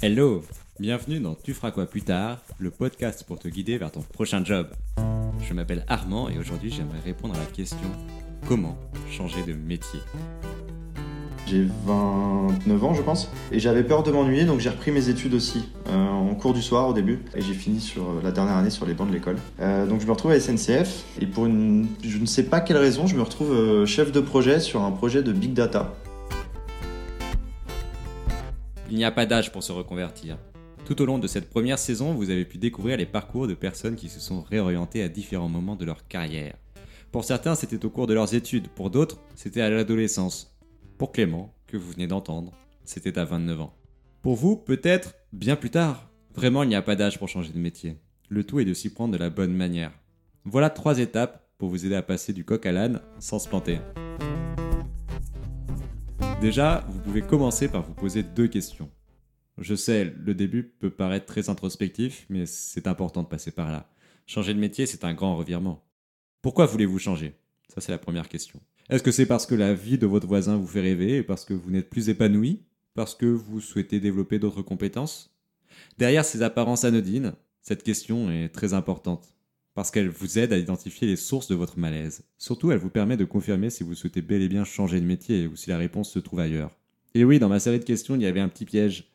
Hello, bienvenue dans Tu feras quoi plus tard, le podcast pour te guider vers ton prochain job. Je m'appelle Armand et aujourd'hui j'aimerais répondre à la question comment changer de métier? J'ai 29 ans, je pense, et j'avais peur de m'ennuyer, donc j'ai repris mes études aussi euh, en cours du soir au début, et j'ai fini sur euh, la dernière année sur les bancs de l'école. Euh, donc je me retrouve à SNCF, et pour une, je ne sais pas quelle raison, je me retrouve euh, chef de projet sur un projet de big data. Il n'y a pas d'âge pour se reconvertir. Tout au long de cette première saison, vous avez pu découvrir les parcours de personnes qui se sont réorientées à différents moments de leur carrière. Pour certains, c'était au cours de leurs études, pour d'autres, c'était à l'adolescence. Pour Clément, que vous venez d'entendre, c'était à 29 ans. Pour vous, peut-être bien plus tard. Vraiment, il n'y a pas d'âge pour changer de métier. Le tout est de s'y prendre de la bonne manière. Voilà trois étapes pour vous aider à passer du coq à l'âne sans se planter. Déjà, vous pouvez commencer par vous poser deux questions. Je sais, le début peut paraître très introspectif, mais c'est important de passer par là. Changer de métier, c'est un grand revirement. Pourquoi voulez-vous changer? Ça, c'est la première question. Est-ce que c'est parce que la vie de votre voisin vous fait rêver et parce que vous n'êtes plus épanoui? Parce que vous souhaitez développer d'autres compétences? Derrière ces apparences anodines, cette question est très importante parce qu'elle vous aide à identifier les sources de votre malaise. Surtout, elle vous permet de confirmer si vous souhaitez bel et bien changer de métier ou si la réponse se trouve ailleurs. Et oui, dans ma série de questions, il y avait un petit piège.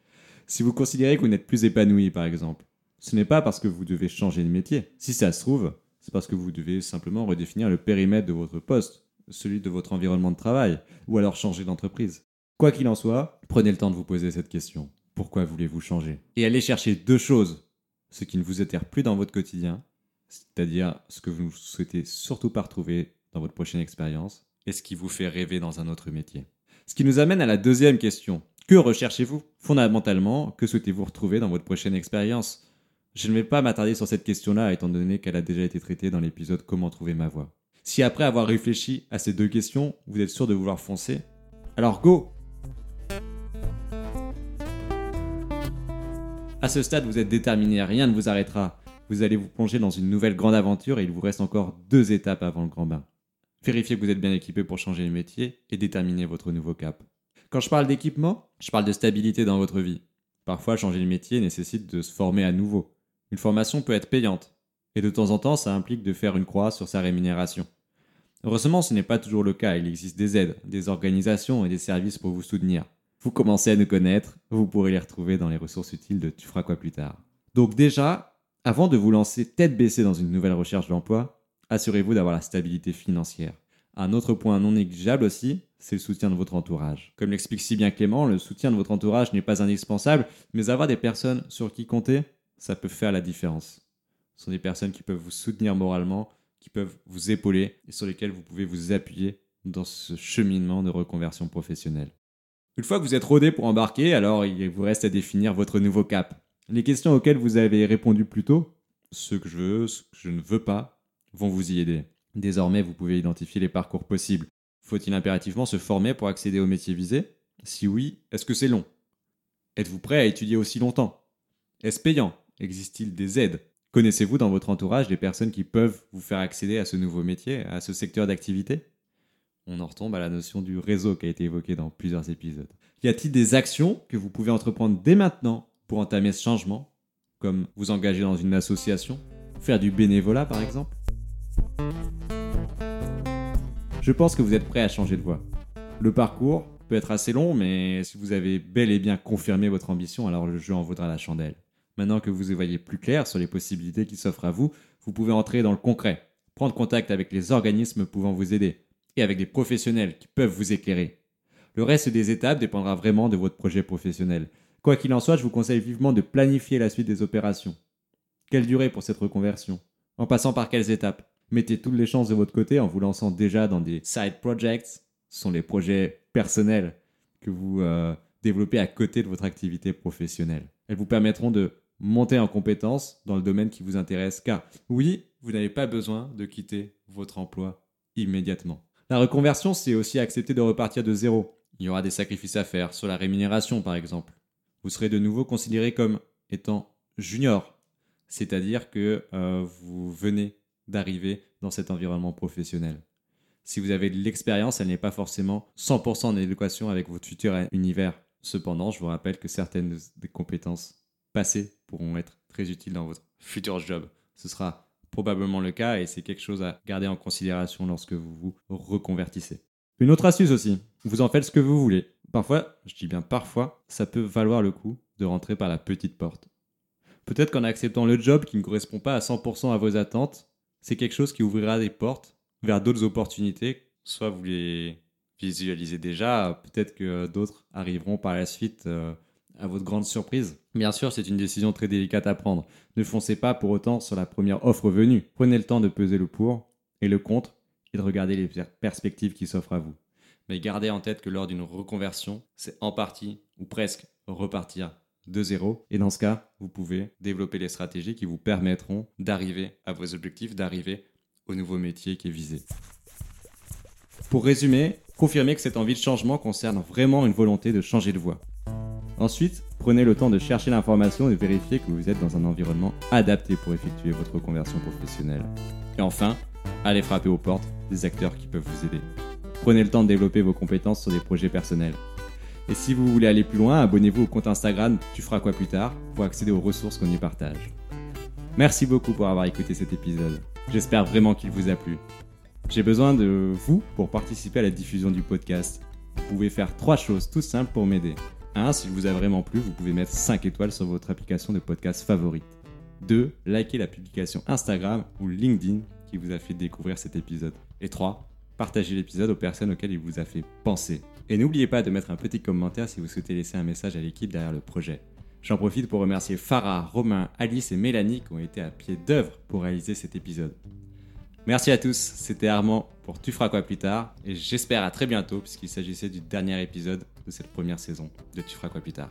Si vous considérez que vous n'êtes plus épanoui, par exemple, ce n'est pas parce que vous devez changer de métier. Si ça se trouve, c'est parce que vous devez simplement redéfinir le périmètre de votre poste, celui de votre environnement de travail, ou alors changer d'entreprise. Quoi qu'il en soit, prenez le temps de vous poser cette question. Pourquoi voulez-vous changer? Et allez chercher deux choses. Ce qui ne vous étire plus dans votre quotidien, c'est-à-dire ce que vous ne souhaitez surtout pas retrouver dans votre prochaine expérience, et ce qui vous fait rêver dans un autre métier. Ce qui nous amène à la deuxième question. Que recherchez-vous Fondamentalement, que souhaitez-vous retrouver dans votre prochaine expérience? Je ne vais pas m'attarder sur cette question-là, étant donné qu'elle a déjà été traitée dans l'épisode Comment trouver ma voie. Si après avoir réfléchi à ces deux questions, vous êtes sûr de vouloir foncer, alors go À ce stade, vous êtes déterminé, rien ne vous arrêtera. Vous allez vous plonger dans une nouvelle grande aventure et il vous reste encore deux étapes avant le grand bain. Vérifiez que vous êtes bien équipé pour changer de métier et déterminer votre nouveau cap. Quand je parle d'équipement, je parle de stabilité dans votre vie. Parfois, changer de métier nécessite de se former à nouveau. Une formation peut être payante, et de temps en temps, ça implique de faire une croix sur sa rémunération. Heureusement, ce n'est pas toujours le cas, il existe des aides, des organisations et des services pour vous soutenir. Vous commencez à nous connaître, vous pourrez les retrouver dans les ressources utiles de Tu feras quoi plus tard. Donc déjà, avant de vous lancer tête baissée dans une nouvelle recherche d'emploi, assurez-vous d'avoir la stabilité financière. Un autre point non négligeable aussi, c'est le soutien de votre entourage. Comme l'explique si bien Clément, le soutien de votre entourage n'est pas indispensable, mais avoir des personnes sur qui compter, ça peut faire la différence. Ce sont des personnes qui peuvent vous soutenir moralement, qui peuvent vous épauler et sur lesquelles vous pouvez vous appuyer dans ce cheminement de reconversion professionnelle. Une fois que vous êtes rodé pour embarquer, alors il vous reste à définir votre nouveau cap. Les questions auxquelles vous avez répondu plus tôt, ce que je veux, ce que je ne veux pas, vont vous y aider. Désormais, vous pouvez identifier les parcours possibles. Faut-il impérativement se former pour accéder au métier visé? Si oui, est-ce que c'est long? Êtes-vous prêt à étudier aussi longtemps? Est-ce payant? Existe-t-il des aides? Connaissez-vous dans votre entourage des personnes qui peuvent vous faire accéder à ce nouveau métier, à ce secteur d'activité? On en retombe à la notion du réseau qui a été évoquée dans plusieurs épisodes. Y a-t-il des actions que vous pouvez entreprendre dès maintenant pour entamer ce changement Comme vous engager dans une association Faire du bénévolat par exemple Je pense que vous êtes prêt à changer de voie. Le parcours peut être assez long, mais si vous avez bel et bien confirmé votre ambition, alors le jeu en vaudra la chandelle. Maintenant que vous voyez plus clair sur les possibilités qui s'offrent à vous, vous pouvez entrer dans le concret, prendre contact avec les organismes pouvant vous aider, et avec des professionnels qui peuvent vous éclairer. Le reste des étapes dépendra vraiment de votre projet professionnel. Quoi qu'il en soit, je vous conseille vivement de planifier la suite des opérations. Quelle durée pour cette reconversion? En passant par quelles étapes? Mettez toutes les chances de votre côté en vous lançant déjà dans des side projects. Ce sont les projets personnels que vous euh, développez à côté de votre activité professionnelle. Elles vous permettront de monter en compétence dans le domaine qui vous intéresse car oui, vous n'avez pas besoin de quitter votre emploi immédiatement. La reconversion, c'est aussi accepter de repartir de zéro. Il y aura des sacrifices à faire sur la rémunération par exemple. Vous serez de nouveau considéré comme étant junior, c'est-à-dire que euh, vous venez d'arriver dans cet environnement professionnel. Si vous avez de l'expérience, elle n'est pas forcément 100% en adéquation avec votre futur univers. Cependant, je vous rappelle que certaines des compétences passées pourront être très utiles dans votre futur job. Ce sera probablement le cas et c'est quelque chose à garder en considération lorsque vous vous reconvertissez. Une autre astuce aussi, vous en faites ce que vous voulez. Parfois, je dis bien parfois, ça peut valoir le coup de rentrer par la petite porte. Peut-être qu'en acceptant le job qui ne correspond pas à 100% à vos attentes, c'est quelque chose qui ouvrira des portes vers d'autres opportunités. Soit vous les visualisez déjà, peut-être que d'autres arriveront par la suite euh, à votre grande surprise. Bien sûr, c'est une décision très délicate à prendre. Ne foncez pas pour autant sur la première offre venue. Prenez le temps de peser le pour et le contre et de regarder les perspectives qui s'offrent à vous. Mais gardez en tête que lors d'une reconversion, c'est en partie ou presque repartir de zéro. Et dans ce cas, vous pouvez développer les stratégies qui vous permettront d'arriver à vos objectifs, d'arriver au nouveau métier qui est visé. Pour résumer, confirmez que cette envie de changement concerne vraiment une volonté de changer de voie. Ensuite, prenez le temps de chercher l'information et vérifier que vous êtes dans un environnement adapté pour effectuer votre conversion professionnelle. Et enfin, allez frapper aux portes des acteurs qui peuvent vous aider. Prenez le temps de développer vos compétences sur des projets personnels. Et si vous voulez aller plus loin, abonnez-vous au compte Instagram Tu feras quoi plus tard pour accéder aux ressources qu'on y partage. Merci beaucoup pour avoir écouté cet épisode. J'espère vraiment qu'il vous a plu. J'ai besoin de vous pour participer à la diffusion du podcast. Vous pouvez faire trois choses tout simples pour m'aider. 1. S'il vous a vraiment plu, vous pouvez mettre 5 étoiles sur votre application de podcast favorite. 2. Likez la publication Instagram ou LinkedIn qui vous a fait découvrir cet épisode. Et 3. Partagez l'épisode aux personnes auxquelles il vous a fait penser. Et n'oubliez pas de mettre un petit commentaire si vous souhaitez laisser un message à l'équipe derrière le projet. J'en profite pour remercier Farah, Romain, Alice et Mélanie qui ont été à pied d'œuvre pour réaliser cet épisode. Merci à tous, c'était Armand pour Tu feras quoi plus tard et j'espère à très bientôt puisqu'il s'agissait du dernier épisode de cette première saison de Tu feras quoi plus tard.